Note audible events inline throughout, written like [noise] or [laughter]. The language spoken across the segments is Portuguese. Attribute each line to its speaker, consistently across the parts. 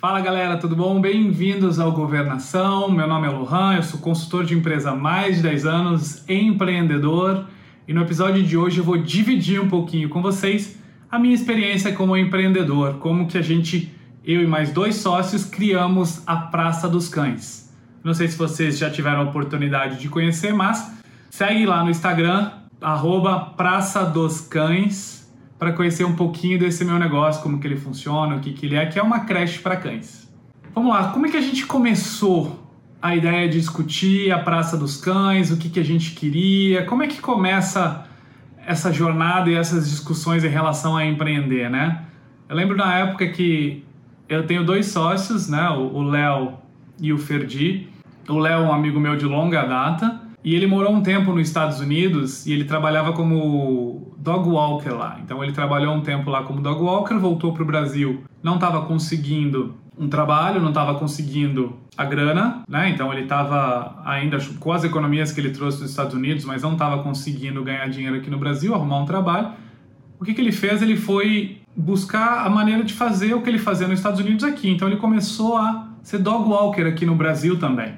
Speaker 1: Fala galera, tudo bom? Bem-vindos ao Governação. Meu nome é Lohan, eu sou consultor de empresa há mais de 10 anos, empreendedor. E no episódio de hoje eu vou dividir um pouquinho com vocês a minha experiência como empreendedor, como que a gente, eu e mais dois sócios, criamos a Praça dos Cães. Não sei se vocês já tiveram a oportunidade de conhecer, mas segue lá no Instagram, arroba Praça dos Cães, para conhecer um pouquinho desse meu negócio, como que ele funciona, o que, que ele é, que é uma creche para cães. Vamos lá, como é que a gente começou a ideia de discutir a Praça dos Cães, o que, que a gente queria, como é que começa essa jornada e essas discussões em relação a empreender, né? Eu lembro na época que eu tenho dois sócios, né? O Léo e o Ferdi. O Léo é um amigo meu de longa data e ele morou um tempo nos Estados Unidos e ele trabalhava como dog walker lá. Então ele trabalhou um tempo lá como dog walker, voltou para o Brasil, não estava conseguindo um trabalho, não estava conseguindo a grana, né? Então ele estava ainda com as economias que ele trouxe dos Estados Unidos, mas não estava conseguindo ganhar dinheiro aqui no Brasil, arrumar um trabalho. O que, que ele fez? Ele foi buscar a maneira de fazer o que ele fazia nos Estados Unidos aqui. Então ele começou a ser dog walker aqui no Brasil também.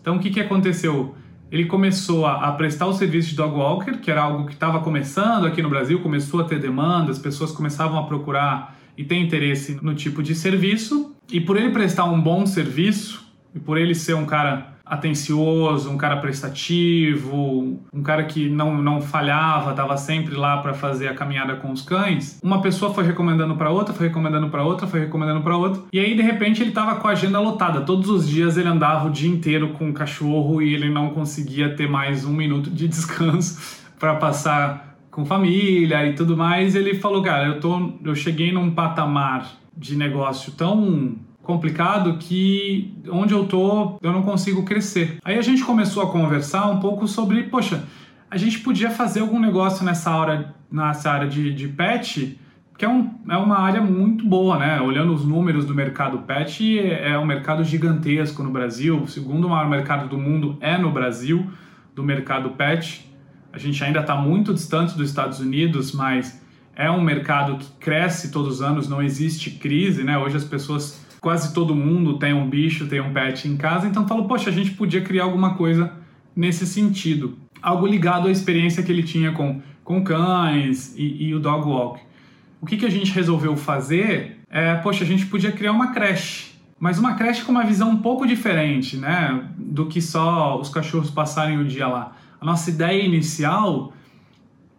Speaker 1: Então o que, que aconteceu? Ele começou a, a prestar o serviço de dog walker, que era algo que estava começando aqui no Brasil, começou a ter demanda, as pessoas começavam a procurar e ter interesse no tipo de serviço. E por ele prestar um bom serviço, e por ele ser um cara atencioso, um cara prestativo, um cara que não, não falhava, estava sempre lá para fazer a caminhada com os cães. Uma pessoa foi recomendando para outra, foi recomendando para outra, foi recomendando para outra. E aí de repente ele estava com a agenda lotada. Todos os dias ele andava o dia inteiro com o cachorro e ele não conseguia ter mais um minuto de [laughs] descanso para passar com família e tudo mais. Ele falou, cara, eu tô, eu cheguei num patamar de negócio tão complicado que onde eu tô eu não consigo crescer. Aí a gente começou a conversar um pouco sobre, poxa, a gente podia fazer algum negócio nessa hora, nessa área de, de pet, que é, um, é uma área muito boa, né? Olhando os números do mercado pet, é um mercado gigantesco no Brasil. O segundo maior mercado do mundo é no Brasil, do mercado pet. A gente ainda está muito distante dos Estados Unidos, mas é um mercado que cresce todos os anos, não existe crise, né? Hoje as pessoas quase todo mundo tem um bicho, tem um pet em casa, então falou, poxa, a gente podia criar alguma coisa nesse sentido. Algo ligado à experiência que ele tinha com, com cães e, e o dog walk. O que, que a gente resolveu fazer é, poxa, a gente podia criar uma creche, mas uma creche com uma visão um pouco diferente, né, do que só os cachorros passarem o dia lá. A nossa ideia inicial,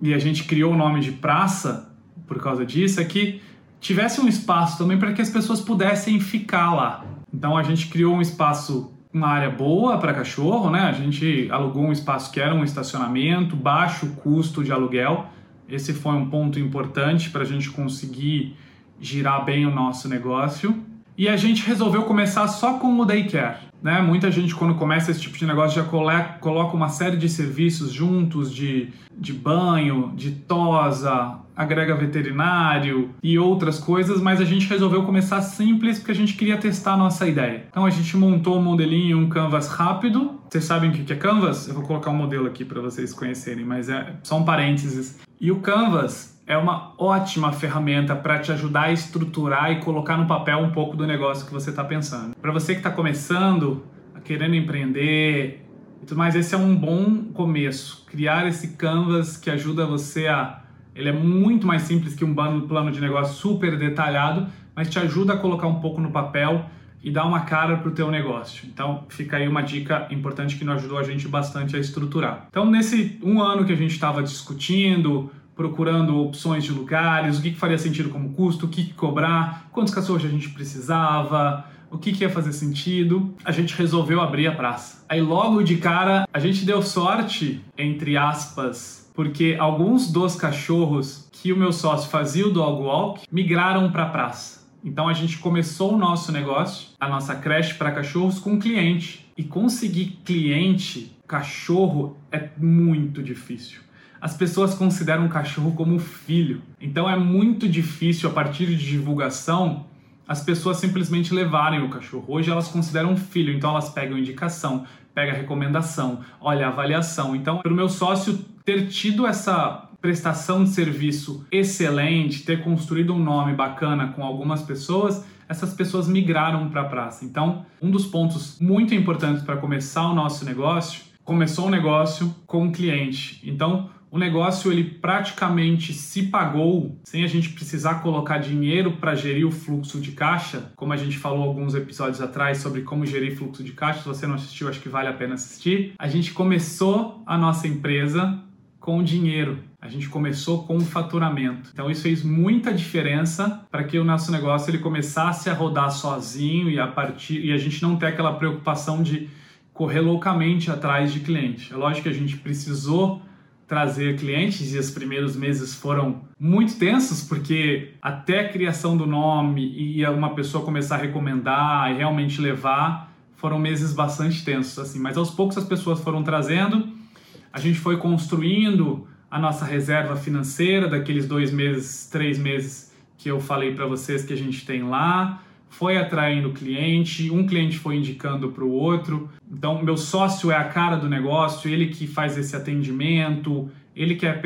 Speaker 1: e a gente criou o nome de praça por causa disso, é que tivesse um espaço também para que as pessoas pudessem ficar lá. Então a gente criou um espaço, uma área boa para cachorro, né? A gente alugou um espaço que era um estacionamento, baixo custo de aluguel. Esse foi um ponto importante para a gente conseguir girar bem o nosso negócio. E a gente resolveu começar só com o daycare. Né? Muita gente, quando começa esse tipo de negócio, já coloca uma série de serviços juntos de, de banho, de tosa, agrega veterinário e outras coisas, mas a gente resolveu começar simples porque a gente queria testar a nossa ideia. Então a gente montou um modelinho, um canvas rápido. Vocês sabem o que é canvas? Eu vou colocar um modelo aqui para vocês conhecerem, mas é só um parênteses. E o canvas é uma ótima ferramenta para te ajudar a estruturar e colocar no papel um pouco do negócio que você está pensando. Para você que está começando, querendo empreender e tudo mais, esse é um bom começo. Criar esse canvas que ajuda você a. Ele é muito mais simples que um plano de negócio super detalhado, mas te ajuda a colocar um pouco no papel e dar uma cara para o teu negócio. Então, fica aí uma dica importante que nos ajudou a gente bastante a estruturar. Então, nesse um ano que a gente estava discutindo, procurando opções de lugares, o que, que faria sentido como custo, o que, que cobrar, quantos cachorros a gente precisava, o que, que ia fazer sentido, a gente resolveu abrir a praça. Aí logo de cara a gente deu sorte, entre aspas, porque alguns dos cachorros que o meu sócio fazia o dog walk migraram para a praça. Então a gente começou o nosso negócio, a nossa creche para cachorros com cliente. E conseguir cliente, cachorro, é muito difícil as pessoas consideram o cachorro como filho. Então é muito difícil, a partir de divulgação, as pessoas simplesmente levarem o cachorro. Hoje elas consideram filho, então elas pegam indicação, pegam recomendação, olha avaliação. Então, para o meu sócio ter tido essa prestação de serviço excelente, ter construído um nome bacana com algumas pessoas, essas pessoas migraram para a praça. Então, um dos pontos muito importantes para começar o nosso negócio, começou um negócio com um cliente. Então, o negócio ele praticamente se pagou sem a gente precisar colocar dinheiro para gerir o fluxo de caixa, como a gente falou alguns episódios atrás sobre como gerir fluxo de caixa. Se você não assistiu, acho que vale a pena assistir. A gente começou a nossa empresa com dinheiro. A gente começou com faturamento. Então isso fez muita diferença para que o nosso negócio ele começasse a rodar sozinho e a partir e a gente não ter aquela preocupação de correr loucamente atrás de cliente. É lógico que a gente precisou trazer clientes e os primeiros meses foram muito tensos porque até a criação do nome e uma pessoa começar a recomendar e realmente levar foram meses bastante tensos assim, mas aos poucos as pessoas foram trazendo a gente foi construindo a nossa reserva financeira daqueles dois meses, três meses que eu falei para vocês que a gente tem lá, foi atraindo cliente, um cliente foi indicando para o outro. Então, meu sócio é a cara do negócio, ele que faz esse atendimento, ele que é a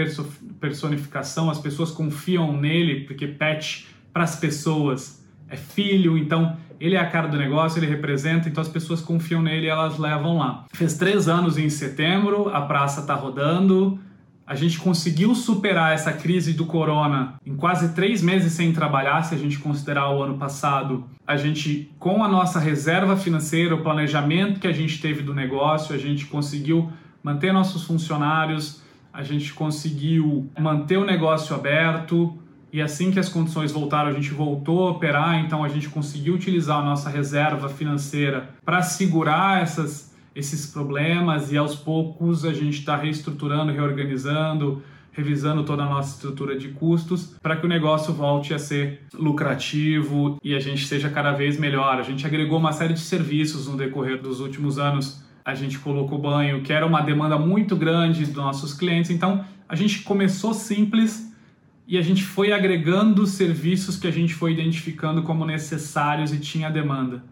Speaker 1: personificação, as pessoas confiam nele, porque pet para as pessoas é filho, então ele é a cara do negócio, ele representa, então as pessoas confiam nele e elas levam lá. Fez três anos em setembro, a praça está rodando, a gente conseguiu superar essa crise do corona em quase três meses sem trabalhar, se a gente considerar o ano passado. A gente, com a nossa reserva financeira, o planejamento que a gente teve do negócio, a gente conseguiu manter nossos funcionários, a gente conseguiu manter o negócio aberto, e assim que as condições voltaram, a gente voltou a operar, então a gente conseguiu utilizar a nossa reserva financeira para segurar essas, esses problemas e aos poucos a gente está reestruturando, reorganizando, revisando toda a nossa estrutura de custos para que o negócio volte a ser lucrativo e a gente seja cada vez melhor. A gente agregou uma série de serviços no decorrer dos últimos anos. A gente colocou banho, que era uma demanda muito grande dos nossos clientes. Então, a gente começou simples e a gente foi agregando serviços que a gente foi identificando como necessários e tinha demanda.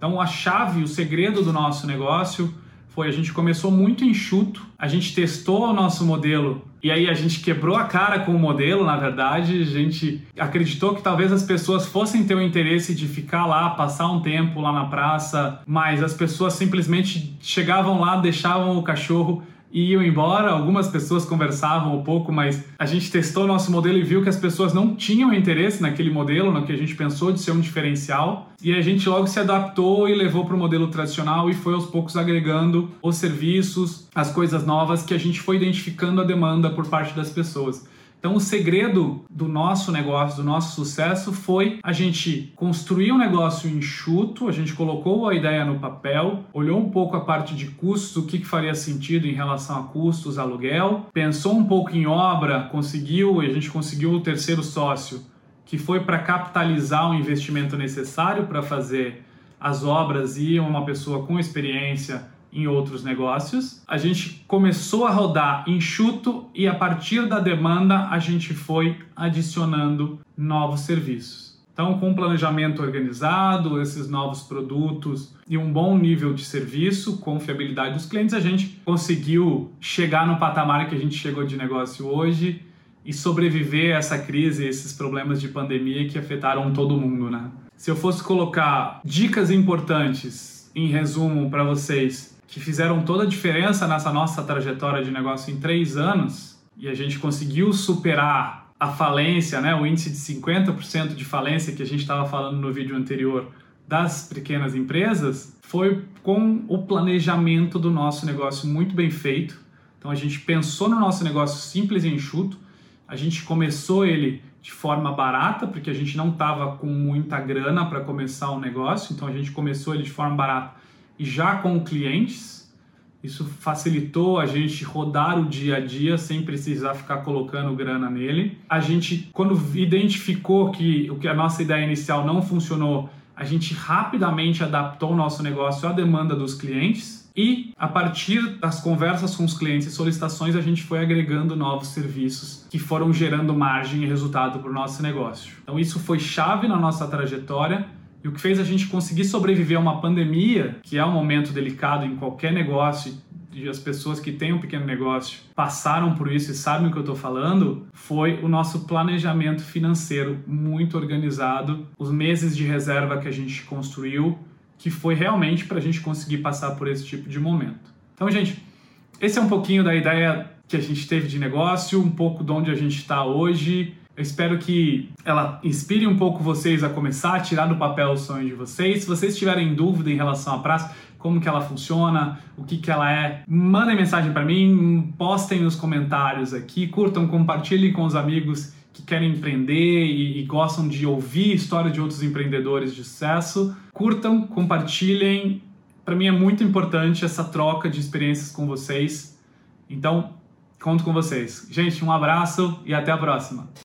Speaker 1: Então a chave, o segredo do nosso negócio foi a gente começou muito enxuto, a gente testou o nosso modelo e aí a gente quebrou a cara com o modelo, na verdade, a gente acreditou que talvez as pessoas fossem ter o interesse de ficar lá, passar um tempo lá na praça, mas as pessoas simplesmente chegavam lá, deixavam o cachorro e iam embora. Algumas pessoas conversavam um pouco, mas a gente testou nosso modelo e viu que as pessoas não tinham interesse naquele modelo, no que a gente pensou de ser um diferencial. E a gente logo se adaptou e levou para o modelo tradicional e foi aos poucos agregando os serviços, as coisas novas que a gente foi identificando a demanda por parte das pessoas. Então, o segredo do nosso negócio, do nosso sucesso, foi a gente construir um negócio enxuto, a gente colocou a ideia no papel, olhou um pouco a parte de custos, o que, faria sentido em relação a custos, aluguel, pensou um pouco em obra, conseguiu, a gente conseguiu o terceiro sócio, que foi para capitalizar o investimento necessário para fazer as obras e uma pessoa com experiência em outros negócios. A gente começou a rodar enxuto e a partir da demanda a gente foi adicionando novos serviços. Então, com um planejamento organizado, esses novos produtos e um bom nível de serviço, confiabilidade dos clientes, a gente conseguiu chegar no patamar que a gente chegou de negócio hoje e sobreviver a essa crise, esses problemas de pandemia que afetaram todo mundo, né? Se eu fosse colocar dicas importantes em resumo para vocês que fizeram toda a diferença nessa nossa trajetória de negócio em três anos e a gente conseguiu superar a falência, né, o índice de 50% de falência que a gente estava falando no vídeo anterior das pequenas empresas, foi com o planejamento do nosso negócio muito bem feito. Então a gente pensou no nosso negócio simples e enxuto, a gente começou ele de forma barata, porque a gente não estava com muita grana para começar o negócio, então a gente começou ele de forma barata e já com clientes. Isso facilitou a gente rodar o dia a dia sem precisar ficar colocando grana nele. A gente, quando identificou que o que a nossa ideia inicial não funcionou, a gente rapidamente adaptou o nosso negócio à demanda dos clientes. E a partir das conversas com os clientes e solicitações, a gente foi agregando novos serviços que foram gerando margem e resultado para o nosso negócio. Então, isso foi chave na nossa trajetória e o que fez a gente conseguir sobreviver a uma pandemia, que é um momento delicado em qualquer negócio, e as pessoas que têm um pequeno negócio passaram por isso e sabem o que eu estou falando, foi o nosso planejamento financeiro muito organizado, os meses de reserva que a gente construiu, que foi realmente para a gente conseguir passar por esse tipo de momento. Então, gente, esse é um pouquinho da ideia que a gente teve de negócio, um pouco de onde a gente está hoje. Eu espero que ela inspire um pouco vocês a começar a tirar do papel o sonho de vocês. Se vocês tiverem dúvida em relação à praça, como que ela funciona, o que que ela é, mandem mensagem para mim, postem nos comentários aqui, curtam, compartilhem com os amigos que querem empreender e, e gostam de ouvir história de outros empreendedores de sucesso. Curtam, compartilhem. Para mim é muito importante essa troca de experiências com vocês. Então, conto com vocês. Gente, um abraço e até a próxima.